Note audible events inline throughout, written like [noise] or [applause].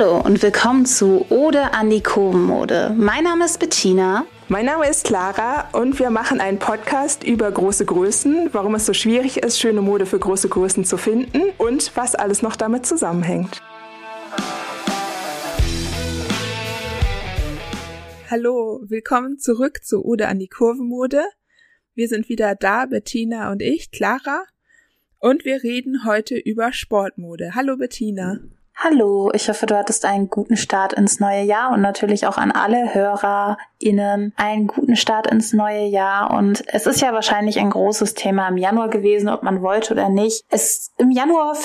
Hallo und willkommen zu Ode an die Kurvenmode. Mein Name ist Bettina. Mein Name ist Clara und wir machen einen Podcast über große Größen, warum es so schwierig ist, schöne Mode für große Größen zu finden und was alles noch damit zusammenhängt. Hallo, willkommen zurück zu Ode an die Kurvenmode. Wir sind wieder da, Bettina und ich, Clara. Und wir reden heute über Sportmode. Hallo Bettina. Hallo, ich hoffe, du hattest einen guten Start ins neue Jahr und natürlich auch an alle HörerInnen einen guten Start ins neue Jahr. Und es ist ja wahrscheinlich ein großes Thema im Januar gewesen, ob man wollte oder nicht. Es, im Januar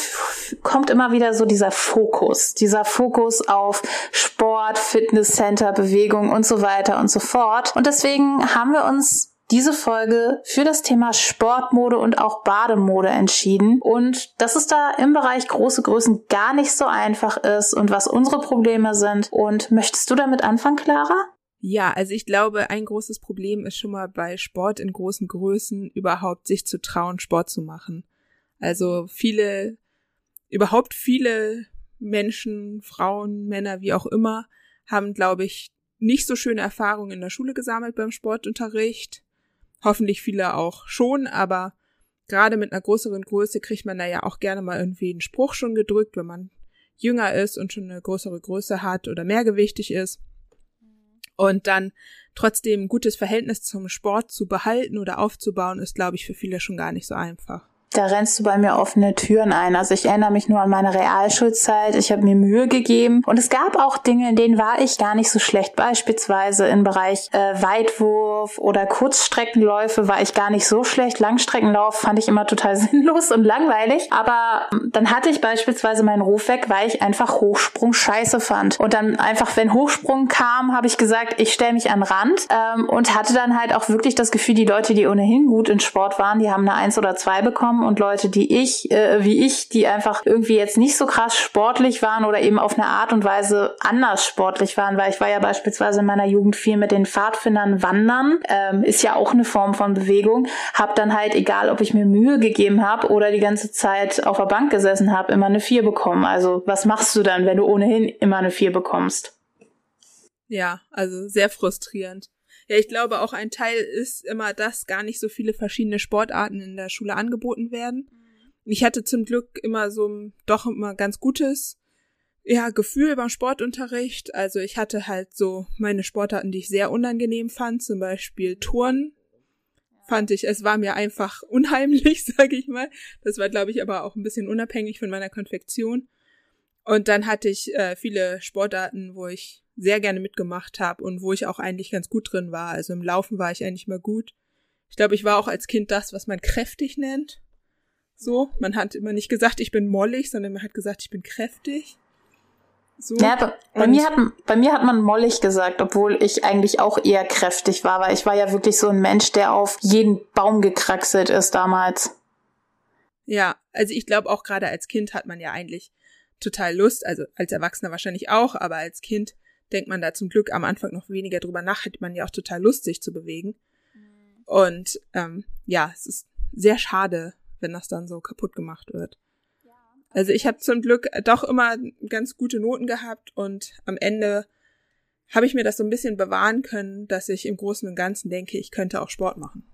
kommt immer wieder so dieser Fokus, dieser Fokus auf Sport, Fitnesscenter, Bewegung und so weiter und so fort. Und deswegen haben wir uns diese Folge für das Thema Sportmode und auch Bademode entschieden und dass es da im Bereich große Größen gar nicht so einfach ist und was unsere Probleme sind. Und möchtest du damit anfangen, Clara? Ja, also ich glaube, ein großes Problem ist schon mal bei Sport in großen Größen überhaupt sich zu trauen, Sport zu machen. Also viele, überhaupt viele Menschen, Frauen, Männer, wie auch immer, haben, glaube ich, nicht so schöne Erfahrungen in der Schule gesammelt beim Sportunterricht Hoffentlich viele auch schon, aber gerade mit einer größeren Größe kriegt man da ja auch gerne mal irgendwie einen Spruch schon gedrückt, wenn man jünger ist und schon eine größere Größe hat oder mehrgewichtig ist. Und dann trotzdem ein gutes Verhältnis zum Sport zu behalten oder aufzubauen, ist, glaube ich, für viele schon gar nicht so einfach. Da rennst du bei mir offene Türen ein. Also ich erinnere mich nur an meine Realschulzeit. Ich habe mir Mühe gegeben. Und es gab auch Dinge, in denen war ich gar nicht so schlecht. Beispielsweise im Bereich äh, Weitwurf oder Kurzstreckenläufe war ich gar nicht so schlecht. Langstreckenlauf fand ich immer total [laughs] sinnlos und langweilig. Aber ähm, dann hatte ich beispielsweise meinen Ruf weg, weil ich einfach Hochsprung scheiße fand. Und dann einfach, wenn Hochsprung kam, habe ich gesagt, ich stelle mich an Rand ähm, und hatte dann halt auch wirklich das Gefühl, die Leute, die ohnehin gut in Sport waren, die haben eine Eins oder zwei bekommen und Leute, die ich, äh, wie ich, die einfach irgendwie jetzt nicht so krass sportlich waren oder eben auf eine Art und Weise anders sportlich waren, weil ich war ja beispielsweise in meiner Jugend viel mit den Pfadfindern wandern, ähm, ist ja auch eine Form von Bewegung, hab dann halt, egal ob ich mir Mühe gegeben habe oder die ganze Zeit auf der Bank gesessen habe, immer eine vier bekommen. Also was machst du dann, wenn du ohnehin immer eine vier bekommst? Ja, also sehr frustrierend. Ja, ich glaube auch ein Teil ist immer, dass gar nicht so viele verschiedene Sportarten in der Schule angeboten werden. Ich hatte zum Glück immer so ein doch immer ganz gutes ja, Gefühl beim Sportunterricht. Also ich hatte halt so meine Sportarten, die ich sehr unangenehm fand, zum Beispiel Turnen. Fand ich, es war mir einfach [laughs] unheimlich, sage ich mal. Das war, glaube ich, aber auch ein bisschen unabhängig von meiner Konfektion. Und dann hatte ich äh, viele Sportarten, wo ich sehr gerne mitgemacht habe und wo ich auch eigentlich ganz gut drin war. Also im Laufen war ich eigentlich mal gut. Ich glaube, ich war auch als Kind das, was man kräftig nennt. So, man hat immer nicht gesagt, ich bin mollig, sondern man hat gesagt, ich bin kräftig. So. Ja, bei, bei mir hat, bei mir hat man mollig gesagt, obwohl ich eigentlich auch eher kräftig war, weil ich war ja wirklich so ein Mensch, der auf jeden Baum gekraxelt ist damals. Ja, also ich glaube auch gerade als Kind hat man ja eigentlich total Lust, also als Erwachsener wahrscheinlich auch, aber als Kind denkt man da zum Glück am Anfang noch weniger drüber nach, hätte man ja auch total Lust, sich zu bewegen. Mhm. Und ähm, ja, es ist sehr schade, wenn das dann so kaputt gemacht wird. Also ich habe zum Glück doch immer ganz gute Noten gehabt und am Ende habe ich mir das so ein bisschen bewahren können, dass ich im Großen und Ganzen denke, ich könnte auch Sport machen.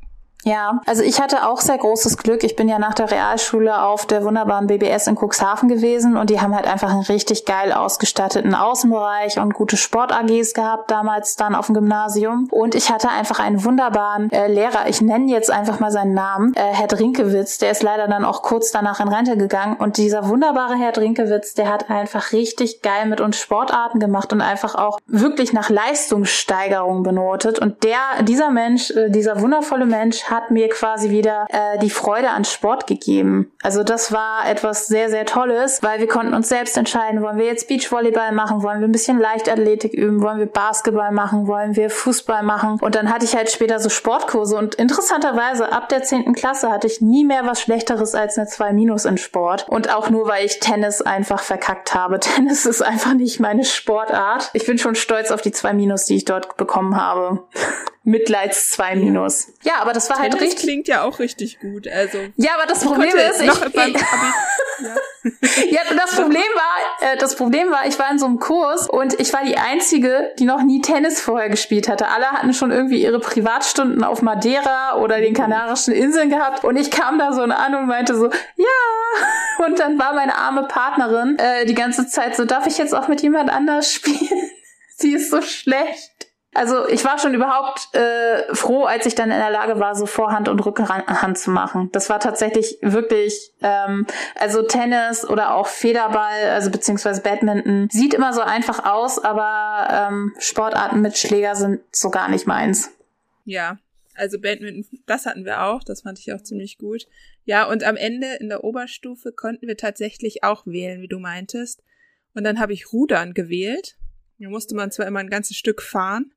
Ja, also ich hatte auch sehr großes Glück. Ich bin ja nach der Realschule auf der wunderbaren BBS in Cuxhaven gewesen und die haben halt einfach einen richtig geil ausgestatteten Außenbereich und gute Sport-AGs gehabt damals dann auf dem Gymnasium. Und ich hatte einfach einen wunderbaren äh, Lehrer. Ich nenne jetzt einfach mal seinen Namen, äh, Herr Drinkewitz. Der ist leider dann auch kurz danach in Rente gegangen. Und dieser wunderbare Herr Drinkewitz, der hat einfach richtig geil mit uns Sportarten gemacht und einfach auch wirklich nach Leistungssteigerung benotet. Und der, dieser Mensch, äh, dieser wundervolle Mensch hat mir quasi wieder äh, die Freude an Sport gegeben. Also das war etwas sehr, sehr Tolles, weil wir konnten uns selbst entscheiden, wollen wir jetzt Beachvolleyball machen, wollen wir ein bisschen Leichtathletik üben, wollen wir Basketball machen, wollen wir Fußball machen. Und dann hatte ich halt später so Sportkurse und interessanterweise ab der zehnten Klasse hatte ich nie mehr was Schlechteres als eine 2 Minus in Sport. Und auch nur, weil ich Tennis einfach verkackt habe. [laughs] Tennis ist einfach nicht meine Sportart. Ich bin schon stolz auf die 2 Minus, die ich dort bekommen habe. [laughs] Mitleids 2 Minus. Ja, aber das war halt richtig. klingt ja auch richtig gut. Also ja, aber das Problem ist, ich, beim ja. [laughs] ja, das Problem war, äh, das Problem war, ich war in so einem Kurs und ich war die einzige, die noch nie Tennis vorher gespielt hatte. Alle hatten schon irgendwie ihre Privatstunden auf Madeira oder den Kanarischen Inseln gehabt und ich kam da so an und meinte so, ja. [laughs] Und dann war meine arme Partnerin äh, die ganze Zeit so, darf ich jetzt auch mit jemand anders spielen? [laughs] Sie ist so schlecht. Also ich war schon überhaupt äh, froh, als ich dann in der Lage war, so Vorhand und Rückhand zu machen. Das war tatsächlich wirklich, ähm, also Tennis oder auch Federball, also beziehungsweise Badminton, sieht immer so einfach aus, aber ähm, Sportarten mit Schläger sind so gar nicht meins. Ja, also Badminton, das hatten wir auch, das fand ich auch ziemlich gut. Ja, und am Ende in der Oberstufe konnten wir tatsächlich auch wählen, wie du meintest. Und dann habe ich Rudern gewählt. Da musste man zwar immer ein ganzes Stück fahren,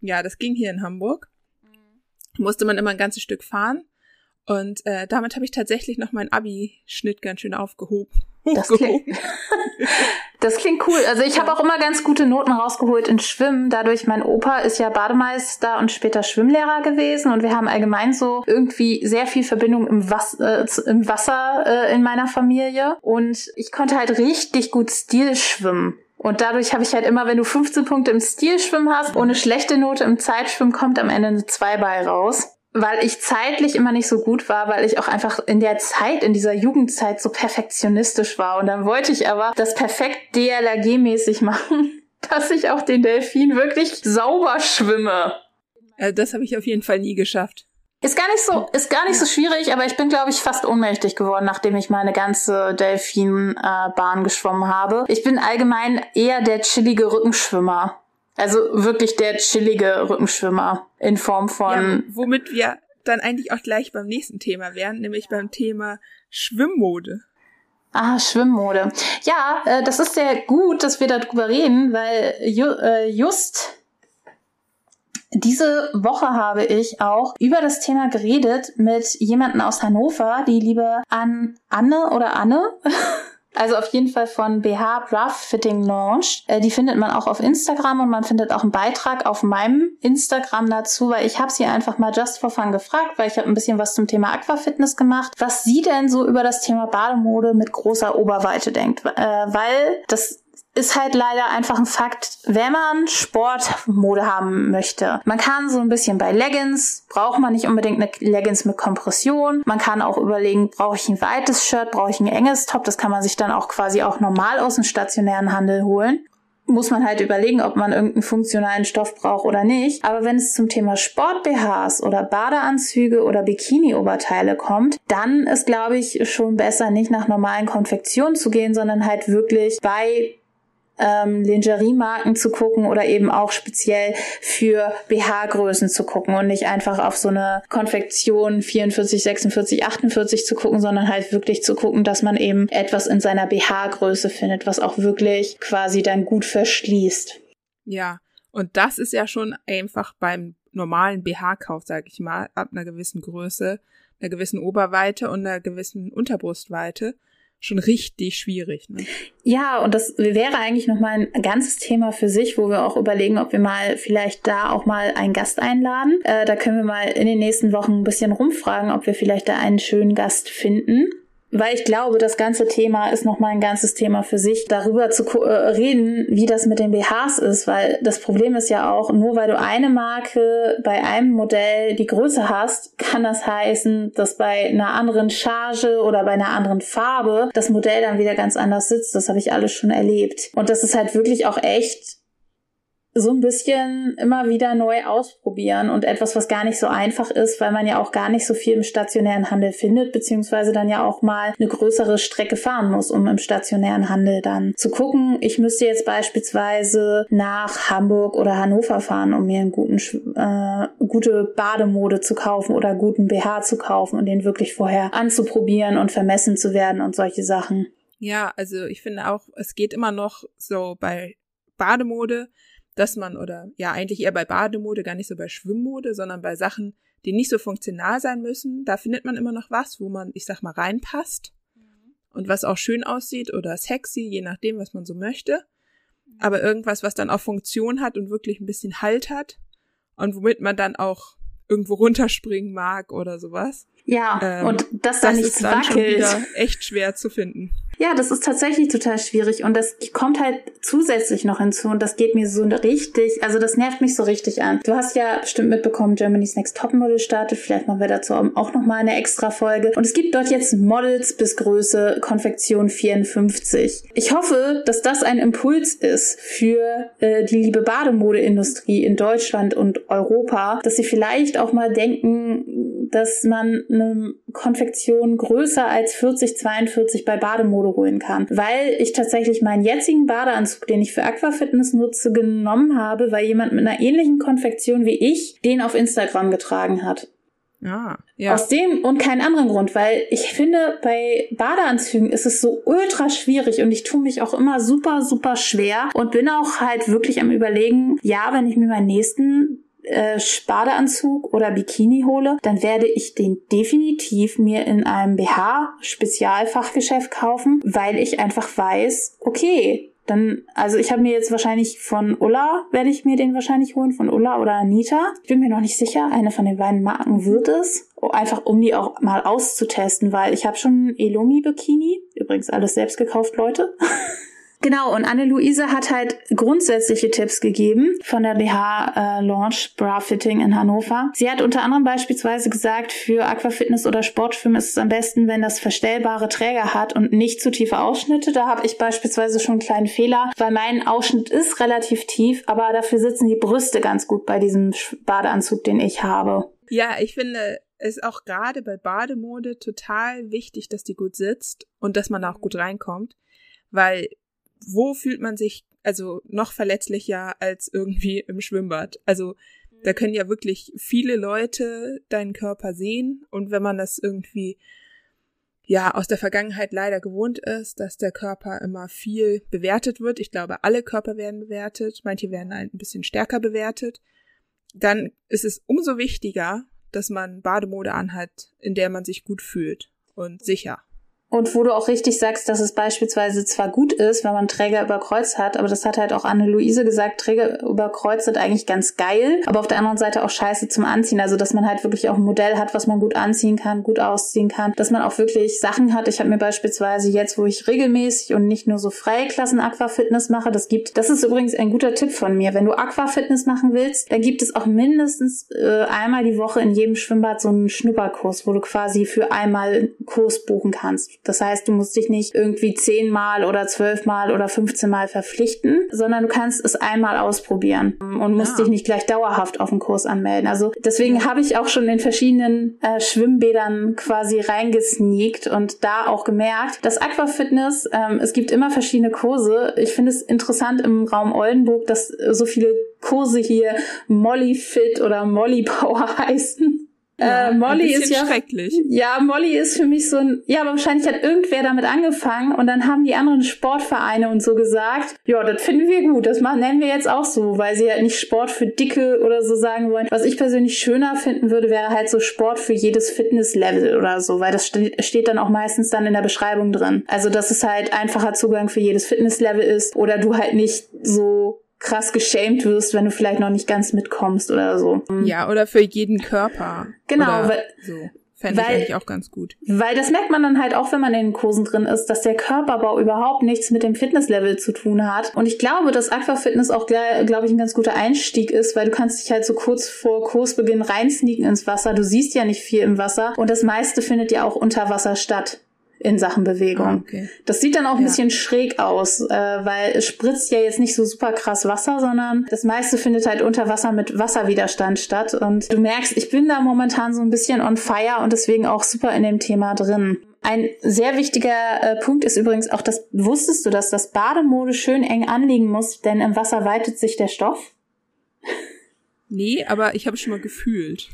ja, das ging hier in Hamburg. Mhm. Musste man immer ein ganzes Stück fahren. Und äh, damit habe ich tatsächlich noch meinen Abi-Schnitt ganz schön aufgehoben. Das klingt, [laughs] das klingt cool. Also ich habe auch immer ganz gute Noten rausgeholt in Schwimmen. Dadurch, mein Opa ist ja Bademeister und später Schwimmlehrer gewesen. Und wir haben allgemein so irgendwie sehr viel Verbindung im, Was äh, im Wasser äh, in meiner Familie. Und ich konnte halt richtig gut Stil schwimmen. Und dadurch habe ich halt immer, wenn du 15 Punkte im Stilschwimmen hast, ohne schlechte Note im Zeitschwimmen kommt am Ende eine 2 bei raus. Weil ich zeitlich immer nicht so gut war, weil ich auch einfach in der Zeit, in dieser Jugendzeit so perfektionistisch war. Und dann wollte ich aber das perfekt DLRG-mäßig [laughs] machen, dass ich auch den Delfin wirklich sauber schwimme. Also das habe ich auf jeden Fall nie geschafft. Ist gar nicht so, ist gar nicht so schwierig, aber ich bin, glaube ich, fast ohnmächtig geworden, nachdem ich meine ganze Delfinbahn geschwommen habe. Ich bin allgemein eher der chillige Rückenschwimmer. Also wirklich der chillige Rückenschwimmer in Form von. Ja, womit wir dann eigentlich auch gleich beim nächsten Thema wären, nämlich beim Thema Schwimmmode. Ah, Schwimmmode. Ja, äh, das ist sehr gut, dass wir darüber reden, weil ju äh, just diese Woche habe ich auch über das Thema geredet mit jemanden aus Hannover, die liebe An Anne oder Anne. [laughs] Also auf jeden Fall von BH Rough Fitting Launch. Äh, die findet man auch auf Instagram und man findet auch einen Beitrag auf meinem Instagram dazu, weil ich habe sie einfach mal just for fun gefragt, weil ich habe ein bisschen was zum Thema Aquafitness gemacht, was sie denn so über das Thema Bademode mit großer Oberweite denkt. Äh, weil das ist halt leider einfach ein Fakt, wenn man Sportmode haben möchte. Man kann so ein bisschen bei Leggings, braucht man nicht unbedingt eine Leggings mit Kompression. Man kann auch überlegen, brauche ich ein weites Shirt, brauche ich ein enges Top. Das kann man sich dann auch quasi auch normal aus dem stationären Handel holen muss man halt überlegen, ob man irgendeinen funktionalen Stoff braucht oder nicht. Aber wenn es zum Thema Sport-BHs oder Badeanzüge oder Bikini-Oberteile kommt, dann ist, glaube ich, schon besser, nicht nach normalen Konfektionen zu gehen, sondern halt wirklich bei ähm, Lingerie-Marken zu gucken oder eben auch speziell für BH-Größen zu gucken und nicht einfach auf so eine Konfektion 44, 46, 48 zu gucken, sondern halt wirklich zu gucken, dass man eben etwas in seiner BH-Größe findet, was auch wirklich quasi dann gut verschließt. Ja, und das ist ja schon einfach beim normalen BH-Kauf, sage ich mal, ab einer gewissen Größe, einer gewissen Oberweite und einer gewissen Unterbrustweite schon richtig schwierig. Ne? Ja, und das wäre eigentlich nochmal ein ganzes Thema für sich, wo wir auch überlegen, ob wir mal vielleicht da auch mal einen Gast einladen. Äh, da können wir mal in den nächsten Wochen ein bisschen rumfragen, ob wir vielleicht da einen schönen Gast finden weil ich glaube, das ganze Thema ist nochmal ein ganzes Thema für sich, darüber zu äh, reden, wie das mit den BHs ist, weil das Problem ist ja auch, nur weil du eine Marke bei einem Modell die Größe hast, kann das heißen, dass bei einer anderen Charge oder bei einer anderen Farbe das Modell dann wieder ganz anders sitzt. Das habe ich alles schon erlebt. Und das ist halt wirklich auch echt so ein bisschen immer wieder neu ausprobieren und etwas, was gar nicht so einfach ist, weil man ja auch gar nicht so viel im stationären Handel findet, beziehungsweise dann ja auch mal eine größere Strecke fahren muss, um im stationären Handel dann zu gucken. Ich müsste jetzt beispielsweise nach Hamburg oder Hannover fahren, um mir einen guten, äh, gute Bademode zu kaufen oder guten BH zu kaufen und den wirklich vorher anzuprobieren und vermessen zu werden und solche Sachen. Ja, also ich finde auch, es geht immer noch so bei Bademode, dass man, oder ja, eigentlich eher bei Bademode, gar nicht so bei Schwimmmode, sondern bei Sachen, die nicht so funktional sein müssen, da findet man immer noch was, wo man, ich sag mal, reinpasst mhm. und was auch schön aussieht oder sexy, je nachdem, was man so möchte. Mhm. Aber irgendwas, was dann auch Funktion hat und wirklich ein bisschen Halt hat und womit man dann auch irgendwo runterspringen mag oder sowas. Ja, ähm, und das dann das nicht ist dann wackelt. Schon wieder echt schwer zu finden. Ja, das ist tatsächlich total schwierig und das kommt halt zusätzlich noch hinzu und das geht mir so richtig, also das nervt mich so richtig an. Du hast ja bestimmt mitbekommen, Germany's Next Topmodel startet, vielleicht machen wir dazu auch noch mal eine extra Folge und es gibt dort jetzt Models bis Größe Konfektion 54. Ich hoffe, dass das ein Impuls ist für äh, die liebe Bademodeindustrie in Deutschland und Europa, dass sie vielleicht auch mal denken, dass man eine Konfektion größer als 40, 42 bei Bademode holen kann. Weil ich tatsächlich meinen jetzigen Badeanzug, den ich für Aquafitness nutze, genommen habe, weil jemand mit einer ähnlichen Konfektion wie ich den auf Instagram getragen hat. Ah, ja. Aus dem und keinen anderen Grund, weil ich finde, bei Badeanzügen ist es so ultra schwierig und ich tue mich auch immer super, super schwer und bin auch halt wirklich am überlegen, ja, wenn ich mir meinen nächsten äh, Badeanzug oder Bikini hole, dann werde ich den definitiv mir in einem BH-Spezialfachgeschäft kaufen, weil ich einfach weiß, okay, dann, also ich habe mir jetzt wahrscheinlich von Ulla, werde ich mir den wahrscheinlich holen, von Ulla oder Anita. Ich bin mir noch nicht sicher, eine von den beiden Marken wird es. Einfach um die auch mal auszutesten, weil ich habe schon Elomi Bikini, übrigens alles selbst gekauft, Leute. [laughs] Genau, und Anne-Luise hat halt grundsätzliche Tipps gegeben von der BH äh, Launch Bra Fitting in Hannover. Sie hat unter anderem beispielsweise gesagt, für Aquafitness oder Sportschwimmen ist es am besten, wenn das verstellbare Träger hat und nicht zu tiefe Ausschnitte. Da habe ich beispielsweise schon einen kleinen Fehler, weil mein Ausschnitt ist relativ tief, aber dafür sitzen die Brüste ganz gut bei diesem Badeanzug, den ich habe. Ja, ich finde, ist auch gerade bei Bademode total wichtig, dass die gut sitzt und dass man auch gut reinkommt, weil wo fühlt man sich also noch verletzlicher als irgendwie im Schwimmbad? Also da können ja wirklich viele Leute deinen Körper sehen und wenn man das irgendwie ja aus der Vergangenheit leider gewohnt ist, dass der Körper immer viel bewertet wird. Ich glaube, alle Körper werden bewertet, manche werden halt ein bisschen stärker bewertet. Dann ist es umso wichtiger, dass man Bademode anhat, in der man sich gut fühlt und sicher. Und wo du auch richtig sagst, dass es beispielsweise zwar gut ist, wenn man Träger über Kreuz hat, aber das hat halt auch Anne-Luise gesagt, Träger über Kreuz sind eigentlich ganz geil, aber auf der anderen Seite auch scheiße zum Anziehen. Also, dass man halt wirklich auch ein Modell hat, was man gut anziehen kann, gut ausziehen kann, dass man auch wirklich Sachen hat. Ich habe mir beispielsweise jetzt, wo ich regelmäßig und nicht nur so freie Klassen Aquafitness mache, das gibt, das ist übrigens ein guter Tipp von mir. Wenn du Aquafitness machen willst, dann gibt es auch mindestens äh, einmal die Woche in jedem Schwimmbad so einen Schnupperkurs, wo du quasi für einmal einen Kurs buchen kannst. Das heißt, du musst dich nicht irgendwie zehnmal oder zwölfmal oder 15 Mal verpflichten, sondern du kannst es einmal ausprobieren und musst ja. dich nicht gleich dauerhaft auf den Kurs anmelden. Also deswegen habe ich auch schon in verschiedenen äh, Schwimmbädern quasi reingesneakt und da auch gemerkt, dass Aquafitness, ähm, es gibt immer verschiedene Kurse. Ich finde es interessant im Raum Oldenburg, dass so viele Kurse hier Molly Fit oder Molly Power [laughs] heißen. Ja, äh, Molly ist ja schrecklich. Ja, Molly ist für mich so ein. Ja, aber wahrscheinlich hat irgendwer damit angefangen und dann haben die anderen Sportvereine und so gesagt, ja, das finden wir gut, das machen, nennen wir jetzt auch so, weil sie halt nicht Sport für Dicke oder so sagen wollen. Was ich persönlich schöner finden würde, wäre halt so Sport für jedes Fitnesslevel oder so, weil das st steht dann auch meistens dann in der Beschreibung drin. Also, dass es halt einfacher Zugang für jedes Fitnesslevel ist oder du halt nicht so krass geschämt wirst, wenn du vielleicht noch nicht ganz mitkommst oder so. Ja, oder für jeden Körper. Genau, weil, so. Fände ich eigentlich auch ganz gut. Weil das merkt man dann halt auch, wenn man in den Kursen drin ist, dass der Körperbau überhaupt nichts mit dem Fitnesslevel zu tun hat. Und ich glaube, dass Aquafitness auch, glaube ich, ein ganz guter Einstieg ist, weil du kannst dich halt so kurz vor Kursbeginn reinsneaken ins Wasser. Du siehst ja nicht viel im Wasser und das meiste findet ja auch unter Wasser statt in Sachen Bewegung. Ah, okay. Das sieht dann auch ein ja. bisschen schräg aus, äh, weil es spritzt ja jetzt nicht so super krass Wasser, sondern das meiste findet halt unter Wasser mit Wasserwiderstand statt. Und du merkst, ich bin da momentan so ein bisschen on fire und deswegen auch super in dem Thema drin. Ein sehr wichtiger äh, Punkt ist übrigens auch, dass wusstest du, dass das Bademode schön eng anliegen muss, denn im Wasser weitet sich der Stoff? Nee, aber ich habe schon mal gefühlt.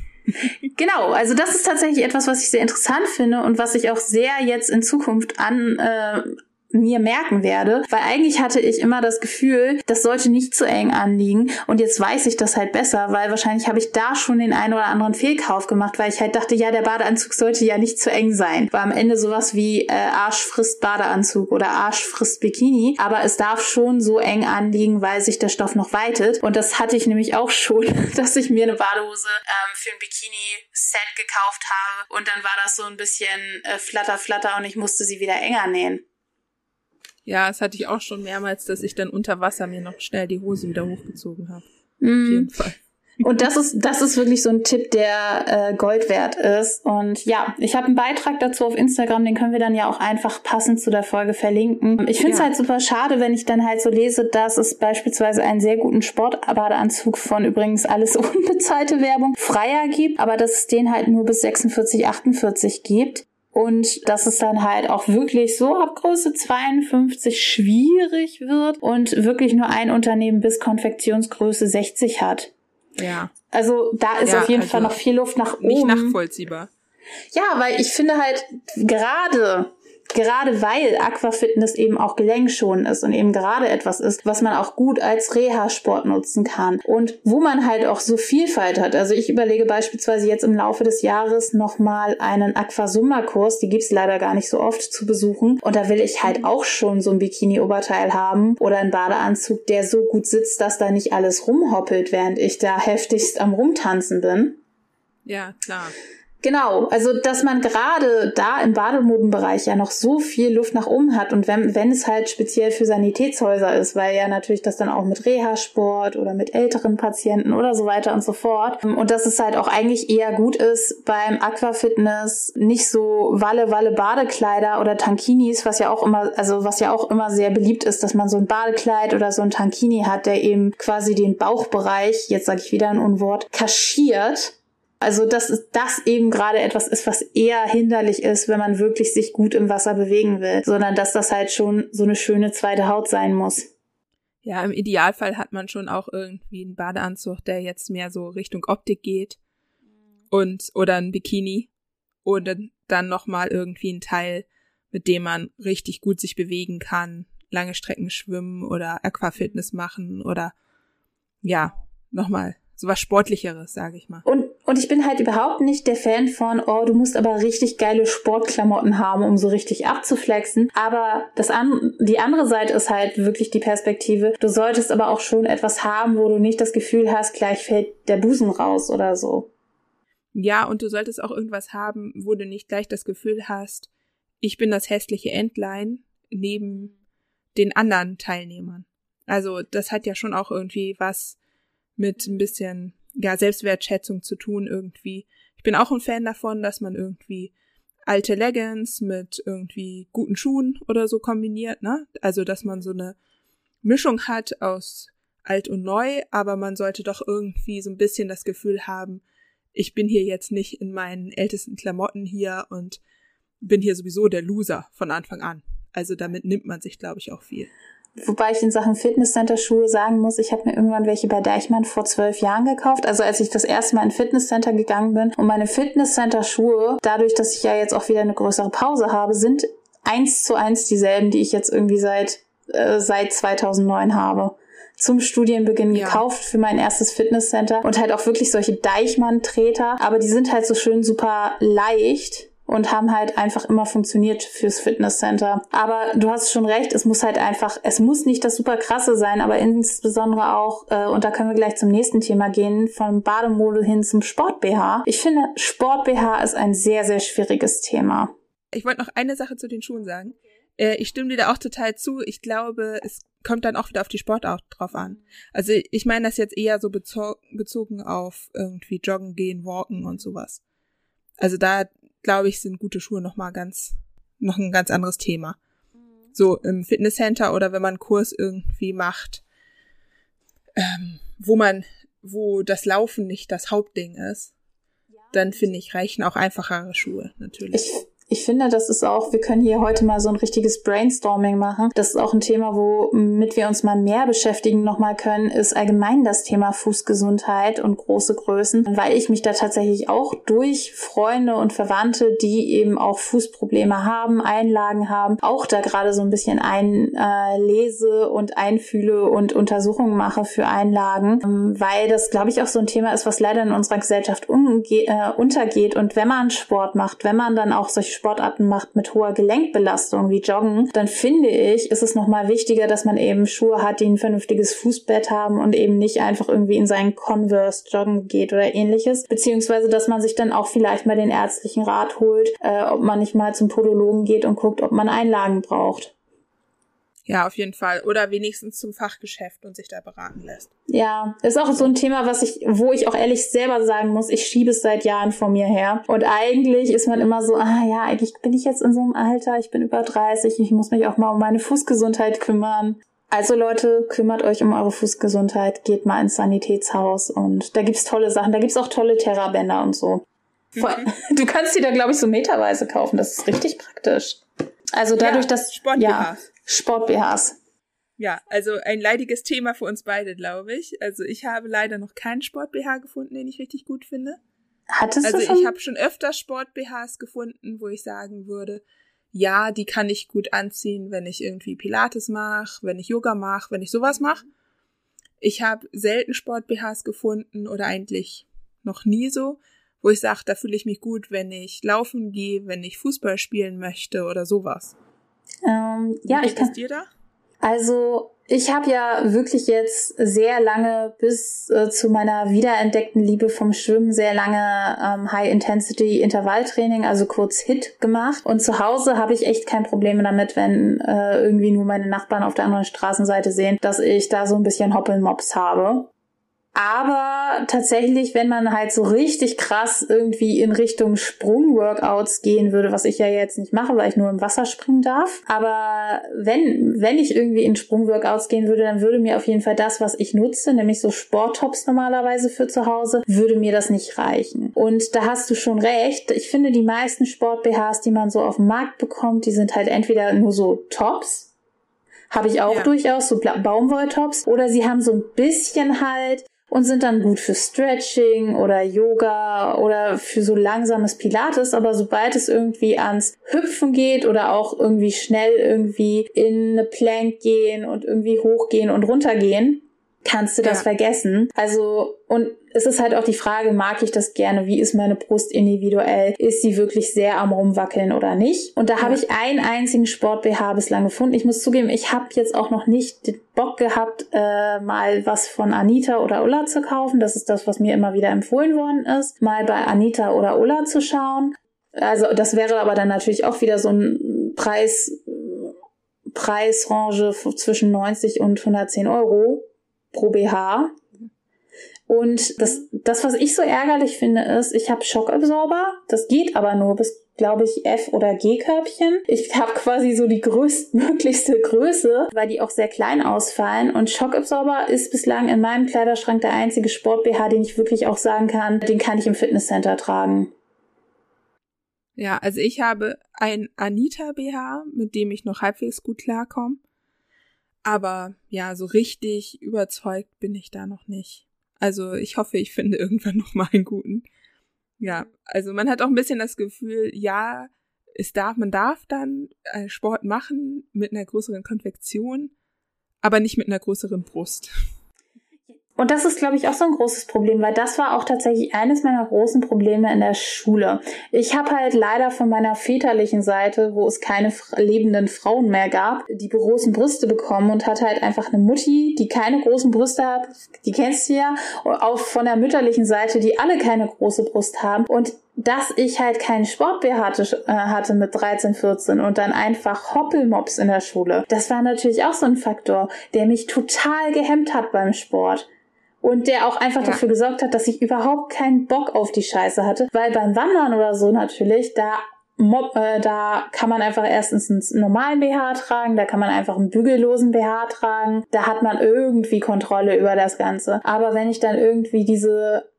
Genau, also das ist tatsächlich etwas, was ich sehr interessant finde und was ich auch sehr jetzt in Zukunft an äh, mir merken werde, weil eigentlich hatte ich immer das Gefühl, das sollte nicht zu eng anliegen und jetzt weiß ich das halt besser, weil wahrscheinlich habe ich da schon den einen oder anderen Fehlkauf gemacht, weil ich halt dachte, ja, der Badeanzug sollte ja nicht zu eng sein. War am Ende sowas wie äh, Arsch frisst Badeanzug oder Arsch frisst Bikini, aber es darf schon so eng anliegen, weil sich der Stoff noch weitet und das hatte ich nämlich auch schon, [laughs] dass ich mir eine Badehose ähm, für ein Bikini-Set gekauft habe und dann war das so ein bisschen äh, flatter, flatter und ich musste sie wieder enger nähen. Ja, das hatte ich auch schon mehrmals, dass ich dann unter Wasser mir noch schnell die Hose wieder hochgezogen habe. Mm. Auf jeden Fall. Und das ist, das ist wirklich so ein Tipp, der äh, Gold wert ist. Und ja, ich habe einen Beitrag dazu auf Instagram, den können wir dann ja auch einfach passend zu der Folge verlinken. Ich finde es ja. halt super schade, wenn ich dann halt so lese, dass es beispielsweise einen sehr guten Sportbadeanzug von übrigens alles [laughs] unbezahlte Werbung freier gibt, aber dass es den halt nur bis 46, 48 gibt. Und dass es dann halt auch wirklich so ab Größe 52 schwierig wird und wirklich nur ein Unternehmen bis Konfektionsgröße 60 hat. Ja. Also da ist ja, auf jeden also Fall noch viel Luft nach oben. Nicht nachvollziehbar. Ja, weil ich finde halt gerade gerade weil Aquafitness eben auch gelenkschonend ist und eben gerade etwas ist, was man auch gut als Reha-Sport nutzen kann und wo man halt auch so Vielfalt hat. Also ich überlege beispielsweise jetzt im Laufe des Jahres nochmal einen Aquasumma-Kurs, die gibt's leider gar nicht so oft zu besuchen und da will ich halt auch schon so ein Bikini-Oberteil haben oder einen Badeanzug, der so gut sitzt, dass da nicht alles rumhoppelt, während ich da [laughs] heftigst am Rumtanzen bin. Ja, klar. Genau, also dass man gerade da im Bademodenbereich ja noch so viel Luft nach oben hat und wenn, wenn es halt speziell für Sanitätshäuser ist, weil ja natürlich das dann auch mit Reha-Sport oder mit älteren Patienten oder so weiter und so fort und dass es halt auch eigentlich eher gut ist beim Aquafitness nicht so Walle Walle Badekleider oder Tankinis, was ja auch immer also was ja auch immer sehr beliebt ist, dass man so ein Badekleid oder so ein Tankini hat, der eben quasi den Bauchbereich, jetzt sage ich wieder ein Unwort, kaschiert also, dass das eben gerade etwas ist, was eher hinderlich ist, wenn man wirklich sich gut im Wasser bewegen will, sondern dass das halt schon so eine schöne zweite Haut sein muss. Ja, im Idealfall hat man schon auch irgendwie einen Badeanzug, der jetzt mehr so Richtung Optik geht und oder ein Bikini oder dann nochmal irgendwie ein Teil, mit dem man richtig gut sich bewegen kann, lange Strecken schwimmen oder Aquafitness machen oder ja, nochmal sowas Sportlicheres, sage ich mal. Und und ich bin halt überhaupt nicht der Fan von, oh, du musst aber richtig geile Sportklamotten haben, um so richtig abzuflexen. Aber das an, die andere Seite ist halt wirklich die Perspektive. Du solltest aber auch schon etwas haben, wo du nicht das Gefühl hast, gleich fällt der Busen raus oder so. Ja, und du solltest auch irgendwas haben, wo du nicht gleich das Gefühl hast, ich bin das hässliche Entlein neben den anderen Teilnehmern. Also das hat ja schon auch irgendwie was mit ein bisschen ja, Selbstwertschätzung zu tun irgendwie. Ich bin auch ein Fan davon, dass man irgendwie alte Leggings mit irgendwie guten Schuhen oder so kombiniert, ne? Also, dass man so eine Mischung hat aus alt und neu, aber man sollte doch irgendwie so ein bisschen das Gefühl haben, ich bin hier jetzt nicht in meinen ältesten Klamotten hier und bin hier sowieso der Loser von Anfang an. Also damit nimmt man sich, glaube ich, auch viel. Wobei ich in Sachen Fitnesscenter-Schuhe sagen muss, ich habe mir irgendwann welche bei Deichmann vor zwölf Jahren gekauft. Also als ich das erste Mal in Fitnesscenter gegangen bin. Und meine Fitnesscenter-Schuhe, dadurch, dass ich ja jetzt auch wieder eine größere Pause habe, sind eins zu eins dieselben, die ich jetzt irgendwie seit, äh, seit 2009 habe zum Studienbeginn ja. gekauft für mein erstes Fitnesscenter und halt auch wirklich solche Deichmann-Treter, aber die sind halt so schön super leicht und haben halt einfach immer funktioniert fürs Fitnesscenter. Aber du hast schon recht, es muss halt einfach, es muss nicht das super krasse sein, aber insbesondere auch, äh, und da können wir gleich zum nächsten Thema gehen, vom Bademodel hin zum Sport-BH. Ich finde, Sport-BH ist ein sehr, sehr schwieriges Thema. Ich wollte noch eine Sache zu den Schuhen sagen. Äh, ich stimme dir da auch total zu. Ich glaube, es kommt dann auch wieder auf die Sportart drauf an. Also ich meine das jetzt eher so bezogen auf irgendwie Joggen gehen, Walken und sowas. Also da glaube ich, sind gute Schuhe noch mal ganz, noch ein ganz anderes Thema. So im Fitnesscenter oder wenn man einen Kurs irgendwie macht, ähm, wo man, wo das Laufen nicht das Hauptding ist, dann finde ich, reichen auch einfachere Schuhe natürlich. Ich ich finde, das ist auch, wir können hier heute mal so ein richtiges Brainstorming machen. Das ist auch ein Thema, womit wir uns mal mehr beschäftigen nochmal können, ist allgemein das Thema Fußgesundheit und große Größen, weil ich mich da tatsächlich auch durch Freunde und Verwandte, die eben auch Fußprobleme haben, Einlagen haben, auch da gerade so ein bisschen einlese äh, und einfühle und Untersuchungen mache für Einlagen, weil das, glaube ich, auch so ein Thema ist, was leider in unserer Gesellschaft äh, untergeht. Und wenn man Sport macht, wenn man dann auch solche Sportarten macht mit hoher Gelenkbelastung wie Joggen, dann finde ich, ist es nochmal wichtiger, dass man eben Schuhe hat, die ein vernünftiges Fußbett haben und eben nicht einfach irgendwie in seinen Converse joggen geht oder ähnliches. Beziehungsweise, dass man sich dann auch vielleicht mal den ärztlichen Rat holt, äh, ob man nicht mal zum Podologen geht und guckt, ob man Einlagen braucht. Ja, auf jeden Fall. Oder wenigstens zum Fachgeschäft und sich da beraten lässt. Ja, ist auch so ein Thema, was ich, wo ich auch ehrlich selber sagen muss, ich schiebe es seit Jahren vor mir her. Und eigentlich ist man immer so, ah ja, eigentlich bin ich jetzt in so einem Alter, ich bin über 30, ich muss mich auch mal um meine Fußgesundheit kümmern. Also Leute, kümmert euch um eure Fußgesundheit, geht mal ins Sanitätshaus und da gibt's tolle Sachen, da gibt's auch tolle Terrabänder und so. Mhm. [laughs] Du kannst die da, glaube ich, so meterweise kaufen, das ist richtig praktisch. Also dadurch, ja, dass Sport ja, Sport-BHs. Ja, also ein leidiges Thema für uns beide, glaube ich. Also ich habe leider noch keinen Sport-BH gefunden, den ich richtig gut finde. Hattest also du schon? ich habe schon öfter Sport-BHs gefunden, wo ich sagen würde, ja, die kann ich gut anziehen, wenn ich irgendwie Pilates mache, wenn ich Yoga mache, wenn ich sowas mache. Ich habe selten Sport-BHs gefunden oder eigentlich noch nie so, wo ich sage, da fühle ich mich gut, wenn ich laufen gehe, wenn ich Fußball spielen möchte oder sowas. Ähm, ja, Wie ich kann. dir da? Also ich habe ja wirklich jetzt sehr lange bis äh, zu meiner wiederentdeckten Liebe vom Schwimmen sehr lange ähm, High-Intensity-Intervalltraining, also kurz HIT gemacht. Und zu Hause habe ich echt kein Problem damit, wenn äh, irgendwie nur meine Nachbarn auf der anderen Straßenseite sehen, dass ich da so ein bisschen Hoppelmops habe. Aber tatsächlich, wenn man halt so richtig krass irgendwie in Richtung Sprungworkouts gehen würde, was ich ja jetzt nicht mache, weil ich nur im Wasser springen darf. Aber wenn, wenn ich irgendwie in Sprungworkouts gehen würde, dann würde mir auf jeden Fall das, was ich nutze, nämlich so Sporttops normalerweise für zu Hause, würde mir das nicht reichen. Und da hast du schon recht. Ich finde, die meisten Sport-BHs, die man so auf dem Markt bekommt, die sind halt entweder nur so Tops, habe ich auch ja. durchaus, so Baumwolltops. Oder sie haben so ein bisschen halt und sind dann gut für Stretching oder Yoga oder für so langsames Pilates. Aber sobald es irgendwie ans Hüpfen geht oder auch irgendwie schnell irgendwie in eine Plank gehen und irgendwie hochgehen und runtergehen, kannst du das ja. vergessen. Also, und es ist halt auch die Frage, mag ich das gerne? Wie ist meine Brust individuell? Ist sie wirklich sehr am Rumwackeln oder nicht? Und da ja. habe ich einen einzigen Sport-BH bislang gefunden. Ich muss zugeben, ich habe jetzt auch noch nicht den Bock gehabt, äh, mal was von Anita oder Ulla zu kaufen. Das ist das, was mir immer wieder empfohlen worden ist. Mal bei Anita oder Ulla zu schauen. Also, das wäre aber dann natürlich auch wieder so ein Preis, Preisrange zwischen 90 und 110 Euro pro BH. Und das, das, was ich so ärgerlich finde, ist, ich habe Schockabsorber. Das geht aber nur bis, glaube ich, F- oder G-Körbchen. Ich habe quasi so die größtmöglichste [laughs] Größe, weil die auch sehr klein ausfallen. Und Schockabsorber ist bislang in meinem Kleiderschrank der einzige Sport-BH, den ich wirklich auch sagen kann, den kann ich im Fitnesscenter tragen. Ja, also ich habe ein Anita BH, mit dem ich noch halbwegs gut klarkomme. Aber ja, so richtig überzeugt bin ich da noch nicht. Also ich hoffe, ich finde [laughs] irgendwann noch mal einen guten. Ja, also man hat auch ein bisschen das Gefühl, ja, es darf, man darf dann äh, Sport machen mit einer größeren Konfektion, aber nicht mit einer größeren Brust. [laughs] Und das ist, glaube ich, auch so ein großes Problem, weil das war auch tatsächlich eines meiner großen Probleme in der Schule. Ich habe halt leider von meiner väterlichen Seite, wo es keine lebenden Frauen mehr gab, die großen Brüste bekommen und hatte halt einfach eine Mutti, die keine großen Brüste hat, die kennst du ja, und auch von der mütterlichen Seite, die alle keine große Brust haben. Und dass ich halt keinen Sport hatte, äh, hatte mit 13, 14 und dann einfach Hoppelmops in der Schule. Das war natürlich auch so ein Faktor, der mich total gehemmt hat beim Sport und der auch einfach ja. dafür gesorgt hat, dass ich überhaupt keinen Bock auf die Scheiße hatte, weil beim Wandern oder so natürlich, da Mob, äh, da kann man einfach erstens einen normalen BH tragen, da kann man einfach einen bügellosen BH tragen, da hat man irgendwie Kontrolle über das Ganze. Aber wenn ich dann irgendwie diese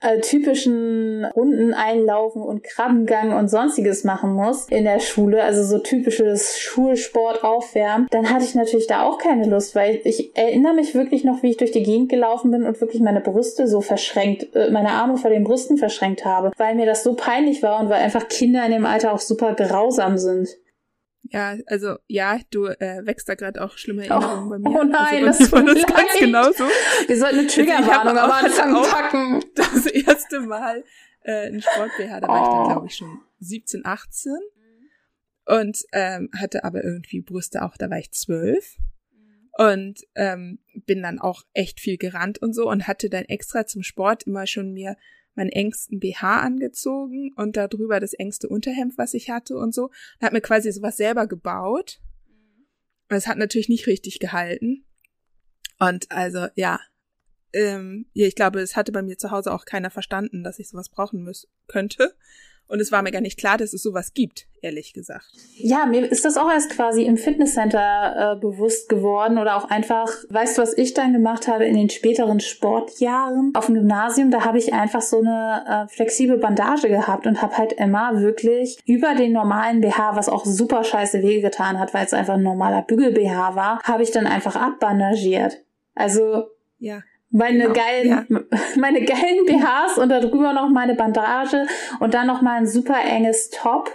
äh, typischen Runden einlaufen und Krabbengang und sonstiges machen muss in der Schule, also so typisches Schulsport aufwärmen, dann hatte ich natürlich da auch keine Lust, weil ich erinnere mich wirklich noch, wie ich durch die Gegend gelaufen bin und wirklich meine Brüste so verschränkt, äh, meine Arme vor den Brüsten verschränkt habe, weil mir das so peinlich war und weil einfach Kinder in dem Alter auch super grausam sind. Ja, also ja, du äh, wächst da gerade auch schlimme oh, Erinnerungen oh, bei mir. Oh nein, also, das war das ganz genauso. Wir sollten eine also, Triggerwarnung am Anfang [laughs] packen. Das erste Mal äh, ein Sport-BH, da war oh. ich dann glaube ich schon 17, 18 und ähm, hatte aber irgendwie Brüste auch, da war ich 12 und ähm, bin dann auch echt viel gerannt und so und hatte dann extra zum Sport immer schon mir meinen engsten BH angezogen und darüber das engste Unterhemd, was ich hatte und so. Und habe mir quasi sowas selber gebaut. Es hat natürlich nicht richtig gehalten. Und also, ja, ähm, ja, ich glaube, es hatte bei mir zu Hause auch keiner verstanden, dass ich sowas brauchen müß könnte. Und es war mir gar nicht klar, dass es sowas gibt, ehrlich gesagt. Ja, mir ist das auch erst quasi im Fitnesscenter äh, bewusst geworden oder auch einfach, weißt du, was ich dann gemacht habe in den späteren Sportjahren auf dem Gymnasium, da habe ich einfach so eine äh, flexible Bandage gehabt und habe halt immer wirklich über den normalen BH, was auch super scheiße wehgetan hat, weil es einfach ein normaler Bügel-BH war, habe ich dann einfach abbandagiert. Also ja meine genau, geilen, ja. [laughs] meine geilen BHs und darüber noch meine Bandage und dann noch mal ein super enges Top.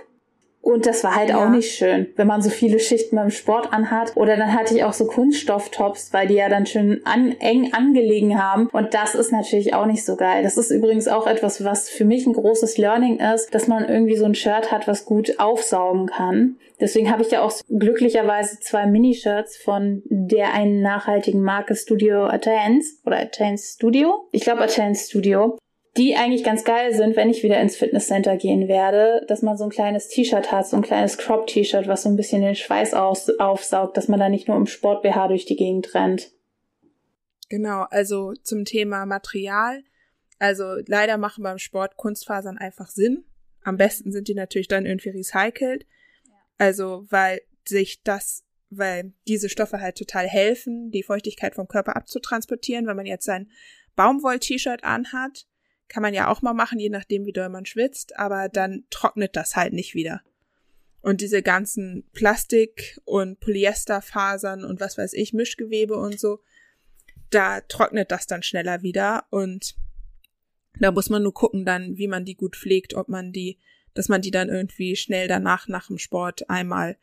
Und das war halt ja. auch nicht schön, wenn man so viele Schichten beim Sport anhat. Oder dann hatte ich auch so Kunststofftops, weil die ja dann schön an, eng angelegen haben. Und das ist natürlich auch nicht so geil. Das ist übrigens auch etwas, was für mich ein großes Learning ist, dass man irgendwie so ein Shirt hat, was gut aufsaugen kann. Deswegen habe ich ja auch glücklicherweise zwei Mini-Shirts von der einen nachhaltigen Marke Studio Attains oder Attains Studio. Ich glaube Attains Studio. Die eigentlich ganz geil sind, wenn ich wieder ins Fitnesscenter gehen werde, dass man so ein kleines T-Shirt hat, so ein kleines Crop-T-Shirt, was so ein bisschen den Schweiß aus aufsaugt, dass man da nicht nur im Sport-BH durch die Gegend rennt. Genau, also zum Thema Material. Also leider machen beim Sport Kunstfasern einfach Sinn. Am besten sind die natürlich dann irgendwie recycelt. Also, weil sich das, weil diese Stoffe halt total helfen, die Feuchtigkeit vom Körper abzutransportieren. Wenn man jetzt sein Baumwoll-T-Shirt anhat, kann man ja auch mal machen, je nachdem, wie doll man schwitzt, aber dann trocknet das halt nicht wieder. Und diese ganzen Plastik- und Polyesterfasern und was weiß ich, Mischgewebe und so, da trocknet das dann schneller wieder und da muss man nur gucken dann, wie man die gut pflegt, ob man die dass man die dann irgendwie schnell danach nach dem Sport einmal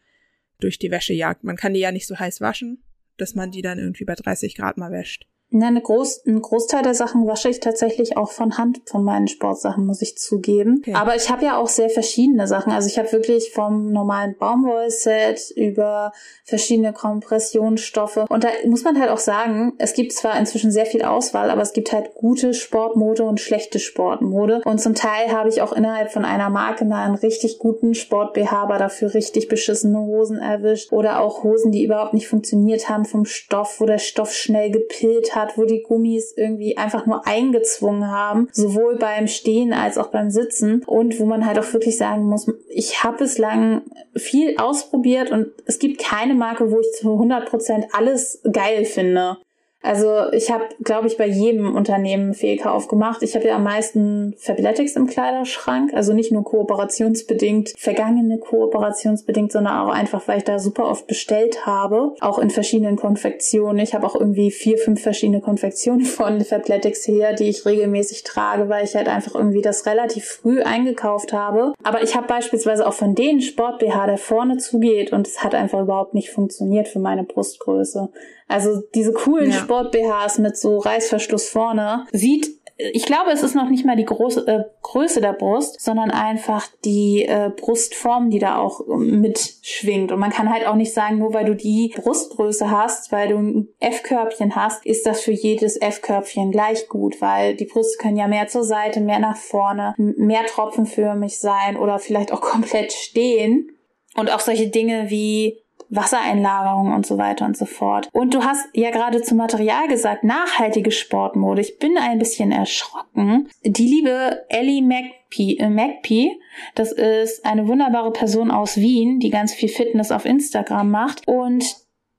durch die Wäsche jagt. Man kann die ja nicht so heiß waschen, dass man die dann irgendwie bei 30 Grad mal wäscht. Na, eine Groß, ein Großteil der Sachen wasche ich tatsächlich auch von Hand von meinen Sportsachen, muss ich zugeben. Okay. Aber ich habe ja auch sehr verschiedene Sachen. Also ich habe wirklich vom normalen Baumwollset über verschiedene Kompressionsstoffe. Und da muss man halt auch sagen, es gibt zwar inzwischen sehr viel Auswahl, aber es gibt halt gute Sportmode und schlechte Sportmode. Und zum Teil habe ich auch innerhalb von einer Marke mal einen richtig guten Sport-BH, aber dafür richtig beschissene Hosen erwischt. Oder auch Hosen, die überhaupt nicht funktioniert haben vom Stoff, wo der Stoff schnell gepillt hat hat, wo die Gummis irgendwie einfach nur eingezwungen haben, sowohl beim Stehen als auch beim Sitzen und wo man halt auch wirklich sagen muss, ich habe bislang viel ausprobiert und es gibt keine Marke, wo ich zu 100% alles geil finde. Also ich habe, glaube ich, bei jedem Unternehmen Fehlkauf gemacht. Ich habe ja am meisten Fabletics im Kleiderschrank. Also nicht nur kooperationsbedingt, vergangene kooperationsbedingt, sondern auch einfach, weil ich da super oft bestellt habe. Auch in verschiedenen Konfektionen. Ich habe auch irgendwie vier, fünf verschiedene Konfektionen [laughs] von Fabletics her, die ich regelmäßig trage, weil ich halt einfach irgendwie das relativ früh eingekauft habe. Aber ich habe beispielsweise auch von denen Sport-BH, der vorne zugeht und es hat einfach überhaupt nicht funktioniert für meine Brustgröße. Also diese coolen ja. Sport-BHs mit so Reißverschluss vorne sieht ich glaube, es ist noch nicht mal die große, äh, Größe der Brust, sondern einfach die äh, Brustform, die da auch mitschwingt. Und man kann halt auch nicht sagen, nur weil du die Brustgröße hast, weil du ein F-Körbchen hast, ist das für jedes F-Körbchen gleich gut, weil die Brüste können ja mehr zur Seite, mehr nach vorne, mehr tropfenförmig sein oder vielleicht auch [laughs] komplett stehen. Und auch solche Dinge wie Wassereinlagerung und so weiter und so fort. Und du hast ja gerade zum Material gesagt, nachhaltige Sportmode. Ich bin ein bisschen erschrocken. Die liebe Ellie McPie, äh, McPie, das ist eine wunderbare Person aus Wien, die ganz viel Fitness auf Instagram macht und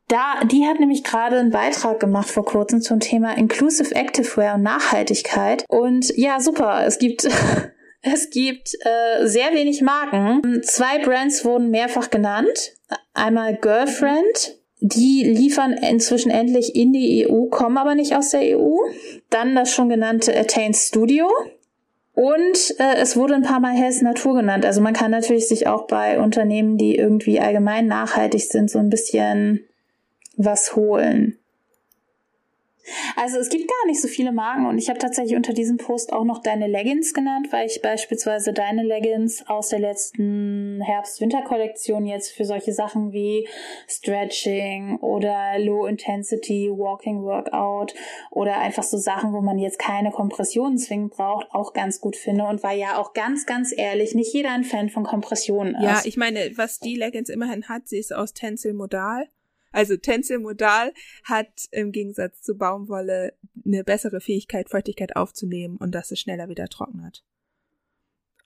da, die hat nämlich gerade einen Beitrag gemacht vor kurzem zum Thema Inclusive Activewear und Nachhaltigkeit. Und ja, super. Es gibt [laughs] Es gibt äh, sehr wenig Marken. Zwei Brands wurden mehrfach genannt. Einmal Girlfriend. Die liefern inzwischen endlich in die EU, kommen aber nicht aus der EU. Dann das schon genannte Attain Studio. Und äh, es wurde ein paar Mal Hess Natur genannt. Also man kann natürlich sich auch bei Unternehmen, die irgendwie allgemein nachhaltig sind, so ein bisschen was holen. Also es gibt gar nicht so viele Marken und ich habe tatsächlich unter diesem Post auch noch deine Leggings genannt, weil ich beispielsweise deine Leggings aus der letzten Herbst-Winter-Kollektion jetzt für solche Sachen wie Stretching oder Low Intensity Walking Workout oder einfach so Sachen, wo man jetzt keine Kompressionen zwingend braucht, auch ganz gut finde und weil ja auch ganz, ganz ehrlich nicht jeder ein Fan von Kompressionen ist. Ja, ich meine, was die Leggings immerhin hat, sie ist aus Tencel Modal. Also Tensilmodal hat im Gegensatz zu Baumwolle eine bessere Fähigkeit, Feuchtigkeit aufzunehmen und dass es schneller wieder trocknet.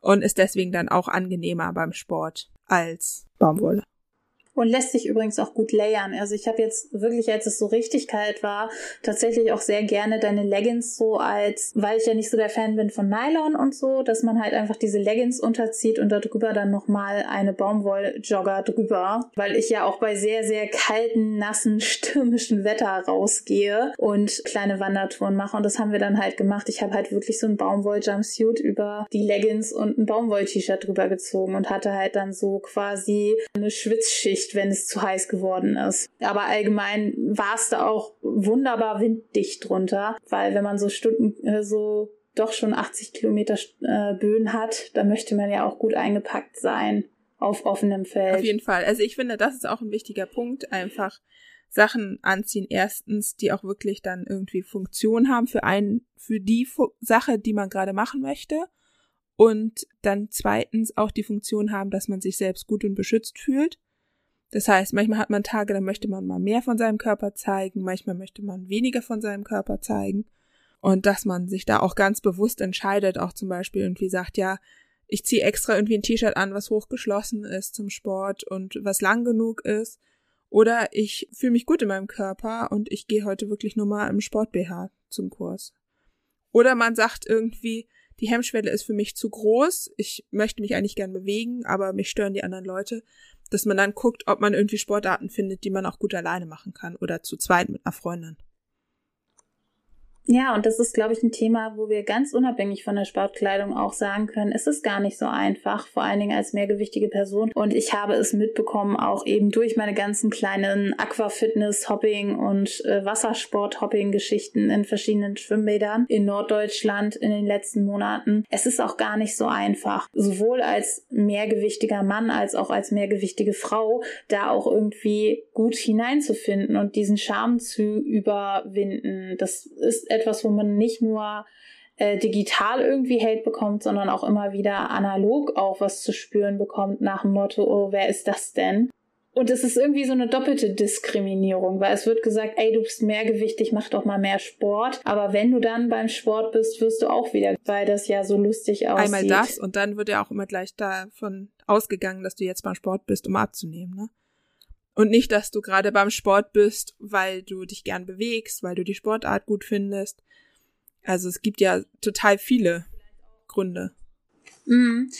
Und ist deswegen dann auch angenehmer beim Sport als Baumwolle. Und lässt sich übrigens auch gut layern. Also ich habe jetzt wirklich, als es so richtig kalt war, tatsächlich auch sehr gerne deine Leggings so als, weil ich ja nicht so der Fan bin von Nylon und so, dass man halt einfach diese Leggings unterzieht und darüber dann nochmal eine Baumwolljogger drüber. Weil ich ja auch bei sehr, sehr kalten, nassen, [laughs] stürmischen Wetter rausgehe und kleine Wandertouren mache. Und das haben wir dann halt gemacht. Ich habe halt wirklich so ein Baumwoll-Jumpsuit über die Leggings und ein Baumwoll-T-Shirt drüber gezogen und hatte halt dann so quasi eine Schwitzschicht dicht, wenn es zu heiß geworden ist. Aber allgemein war es da auch wunderbar winddicht drunter, weil wenn man so Stunden äh, so doch schon 80 Kilometer äh, Böen hat, da möchte man ja auch gut eingepackt sein auf offenem Feld. Auf jeden Fall. Also ich finde, das ist auch ein wichtiger Punkt, einfach Sachen anziehen. Erstens, die auch wirklich dann irgendwie Funktion haben für einen, für die Fu Sache, die man gerade machen möchte. Und dann zweitens auch die Funktion haben, dass man sich selbst gut und beschützt fühlt. Das heißt, manchmal hat man Tage, da möchte man mal mehr von seinem Körper zeigen, manchmal möchte man weniger von seinem Körper zeigen. Und dass man sich da auch ganz bewusst entscheidet, auch zum Beispiel irgendwie sagt, ja, ich ziehe extra irgendwie ein T-Shirt an, was hochgeschlossen ist zum Sport und was lang genug ist. Oder ich fühle mich gut in meinem Körper und ich gehe heute wirklich nur mal im Sport-BH zum Kurs. Oder man sagt irgendwie, die Hemmschwelle ist für mich zu groß, ich möchte mich eigentlich gern bewegen, aber mich stören die anderen Leute dass man dann guckt, ob man irgendwie Sportarten findet, die man auch gut alleine machen kann oder zu zweit mit einer Freundin. Ja, und das ist, glaube ich, ein Thema, wo wir ganz unabhängig von der Sportkleidung auch sagen können, es ist gar nicht so einfach, vor allen Dingen als mehrgewichtige Person. Und ich habe es mitbekommen, auch eben durch meine ganzen kleinen Aquafitness, Hopping und äh, Wassersport-Hopping-Geschichten in verschiedenen Schwimmbädern in Norddeutschland in den letzten Monaten. Es ist auch gar nicht so einfach, sowohl als mehrgewichtiger Mann als auch als mehrgewichtige Frau, da auch irgendwie gut hineinzufinden und diesen Charme zu überwinden. Das ist etwas, wo man nicht nur äh, digital irgendwie Hate bekommt, sondern auch immer wieder analog auch was zu spüren bekommt nach dem Motto, oh, wer ist das denn? Und es ist irgendwie so eine doppelte Diskriminierung, weil es wird gesagt, ey, du bist mehrgewichtig, mach doch mal mehr Sport. Aber wenn du dann beim Sport bist, wirst du auch wieder, weil das ja so lustig aussieht. Einmal das und dann wird ja auch immer gleich davon ausgegangen, dass du jetzt beim Sport bist, um abzunehmen, ne? Und nicht, dass du gerade beim Sport bist, weil du dich gern bewegst, weil du die Sportart gut findest. Also es gibt ja total viele Gründe. Mhm.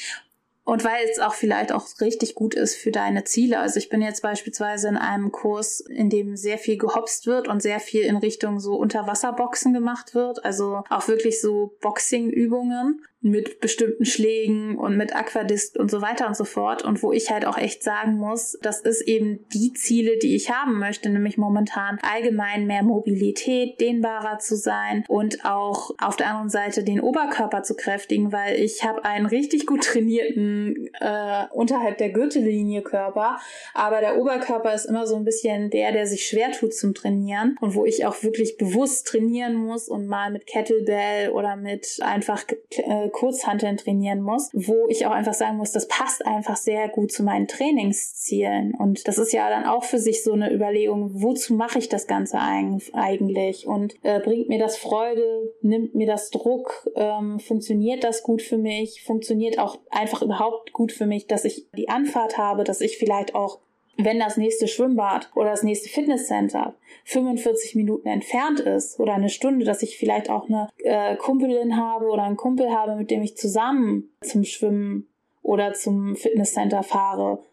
Und weil es auch vielleicht auch richtig gut ist für deine Ziele. Also ich bin jetzt beispielsweise in einem Kurs, in dem sehr viel gehopst wird und sehr viel in Richtung so Unterwasserboxen gemacht wird. Also auch wirklich so Boxing-Übungen mit bestimmten Schlägen und mit Aquadist und so weiter und so fort. Und wo ich halt auch echt sagen muss, das ist eben die Ziele, die ich haben möchte, nämlich momentan allgemein mehr Mobilität, dehnbarer zu sein und auch auf der anderen Seite den Oberkörper zu kräftigen, weil ich habe einen richtig gut trainierten äh, unterhalb der Gürtellinie Körper, aber der Oberkörper ist immer so ein bisschen der, der sich schwer tut zum Trainieren und wo ich auch wirklich bewusst trainieren muss und mal mit Kettlebell oder mit einfach äh, Kurzhanteln trainieren muss, wo ich auch einfach sagen muss, das passt einfach sehr gut zu meinen Trainingszielen. Und das ist ja dann auch für sich so eine Überlegung, wozu mache ich das Ganze eigentlich? Und äh, bringt mir das Freude, nimmt mir das Druck, ähm, funktioniert das gut für mich, funktioniert auch einfach überhaupt gut für mich, dass ich die Anfahrt habe, dass ich vielleicht auch wenn das nächste Schwimmbad oder das nächste Fitnesscenter 45 Minuten entfernt ist oder eine Stunde, dass ich vielleicht auch eine äh, Kumpelin habe oder einen Kumpel habe, mit dem ich zusammen zum Schwimmen oder zum Fitnesscenter fahre,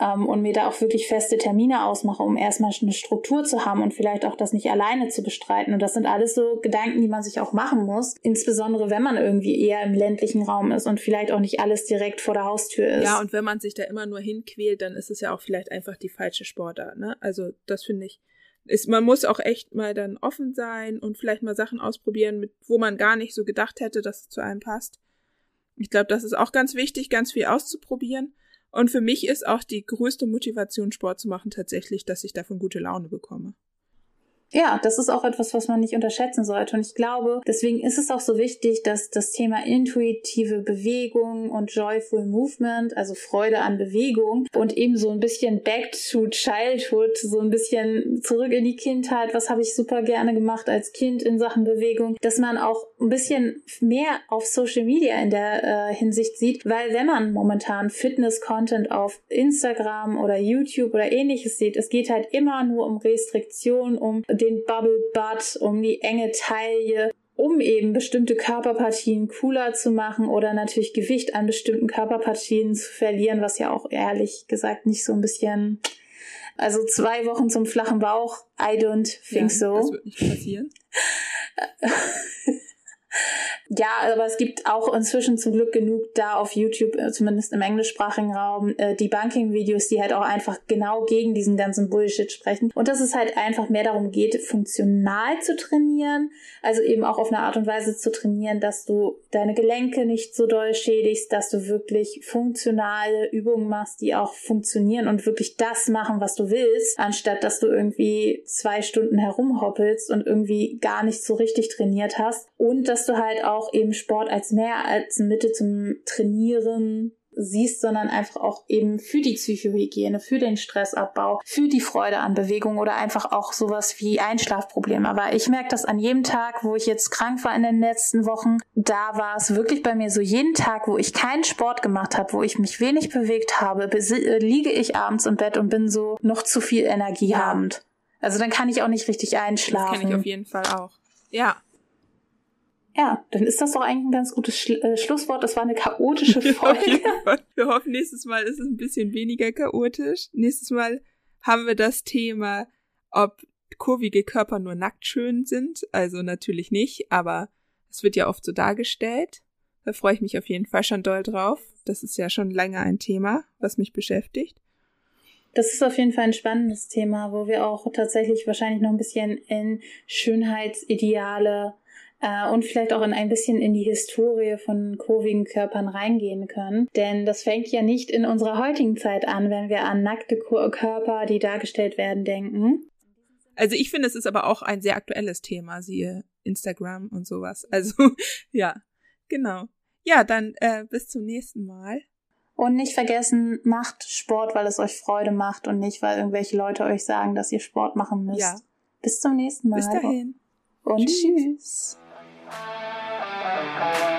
ähm, und mir da auch wirklich feste Termine ausmache, um erstmal eine Struktur zu haben und vielleicht auch das nicht alleine zu bestreiten. Und das sind alles so Gedanken, die man sich auch machen muss, insbesondere wenn man irgendwie eher im ländlichen Raum ist und vielleicht auch nicht alles direkt vor der Haustür ist. Ja, und wenn man sich da immer nur hinquält, dann ist es ja auch vielleicht einfach die falsche Sportart. Ne? Also das finde ich. Ist, man muss auch echt mal dann offen sein und vielleicht mal Sachen ausprobieren, mit, wo man gar nicht so gedacht hätte, dass es zu einem passt. Ich glaube, das ist auch ganz wichtig, ganz viel auszuprobieren. Und für mich ist auch die größte Motivation, Sport zu machen, tatsächlich, dass ich davon gute Laune bekomme. Ja, das ist auch etwas, was man nicht unterschätzen sollte. Und ich glaube, deswegen ist es auch so wichtig, dass das Thema intuitive Bewegung und Joyful Movement, also Freude an Bewegung und eben so ein bisschen back to childhood, so ein bisschen zurück in die Kindheit, was habe ich super gerne gemacht als Kind in Sachen Bewegung, dass man auch ein bisschen mehr auf Social Media in der äh, Hinsicht sieht, weil wenn man momentan Fitness-Content auf Instagram oder YouTube oder ähnliches sieht, es geht halt immer nur um Restriktion, um den Bubble Butt, um die enge Taille, um eben bestimmte Körperpartien cooler zu machen oder natürlich Gewicht an bestimmten Körperpartien zu verlieren, was ja auch ehrlich gesagt nicht so ein bisschen, also zwei Wochen zum flachen Bauch, I don't think ja, so. Das wird nicht passieren. [laughs] Ja, aber es gibt auch inzwischen zum Glück genug da auf YouTube, äh, zumindest im englischsprachigen Raum, äh, Debunking-Videos, die halt auch einfach genau gegen diesen ganzen Bullshit sprechen. Und dass es halt einfach mehr darum geht, funktional zu trainieren, also eben auch auf eine Art und Weise zu trainieren, dass du deine Gelenke nicht so doll schädigst, dass du wirklich funktionale Übungen machst, die auch funktionieren und wirklich das machen, was du willst, anstatt dass du irgendwie zwei Stunden herumhoppelst und irgendwie gar nicht so richtig trainiert hast. Und dass du halt auch auch eben Sport als mehr als Mittel zum Trainieren siehst, sondern einfach auch eben für die Psychohygiene, für den Stressabbau, für die Freude an Bewegung oder einfach auch sowas wie Einschlafprobleme. Aber ich merke das an jedem Tag, wo ich jetzt krank war in den letzten Wochen, da war es wirklich bei mir so jeden Tag, wo ich keinen Sport gemacht habe, wo ich mich wenig bewegt habe, äh, liege ich abends im Bett und bin so noch zu viel Energie habend. Also dann kann ich auch nicht richtig einschlafen. Das kenne ich auf jeden Fall auch. Ja, ja, dann ist das doch eigentlich ein ganz gutes Schlu äh, Schlusswort. Das war eine chaotische [laughs] Folge. Wir hoffen, nächstes Mal ist es ein bisschen weniger chaotisch. Nächstes Mal haben wir das Thema, ob kurvige Körper nur nackt schön sind. Also natürlich nicht, aber es wird ja oft so dargestellt. Da freue ich mich auf jeden Fall schon doll drauf. Das ist ja schon lange ein Thema, was mich beschäftigt. Das ist auf jeden Fall ein spannendes Thema, wo wir auch tatsächlich wahrscheinlich noch ein bisschen in Schönheitsideale äh, und vielleicht auch in ein bisschen in die Historie von kurvigen Körpern reingehen können. Denn das fängt ja nicht in unserer heutigen Zeit an, wenn wir an nackte Körper, die dargestellt werden, denken. Also ich finde, es ist aber auch ein sehr aktuelles Thema, siehe Instagram und sowas. [laughs] Also ja, genau. Ja, dann äh, bis zum nächsten Mal. Und nicht vergessen, macht Sport, weil es euch Freude macht und nicht, weil irgendwelche Leute euch sagen, dass ihr Sport machen müsst. Ja. Bis zum nächsten Mal. Bis dahin. Und tschüss. tschüss. Música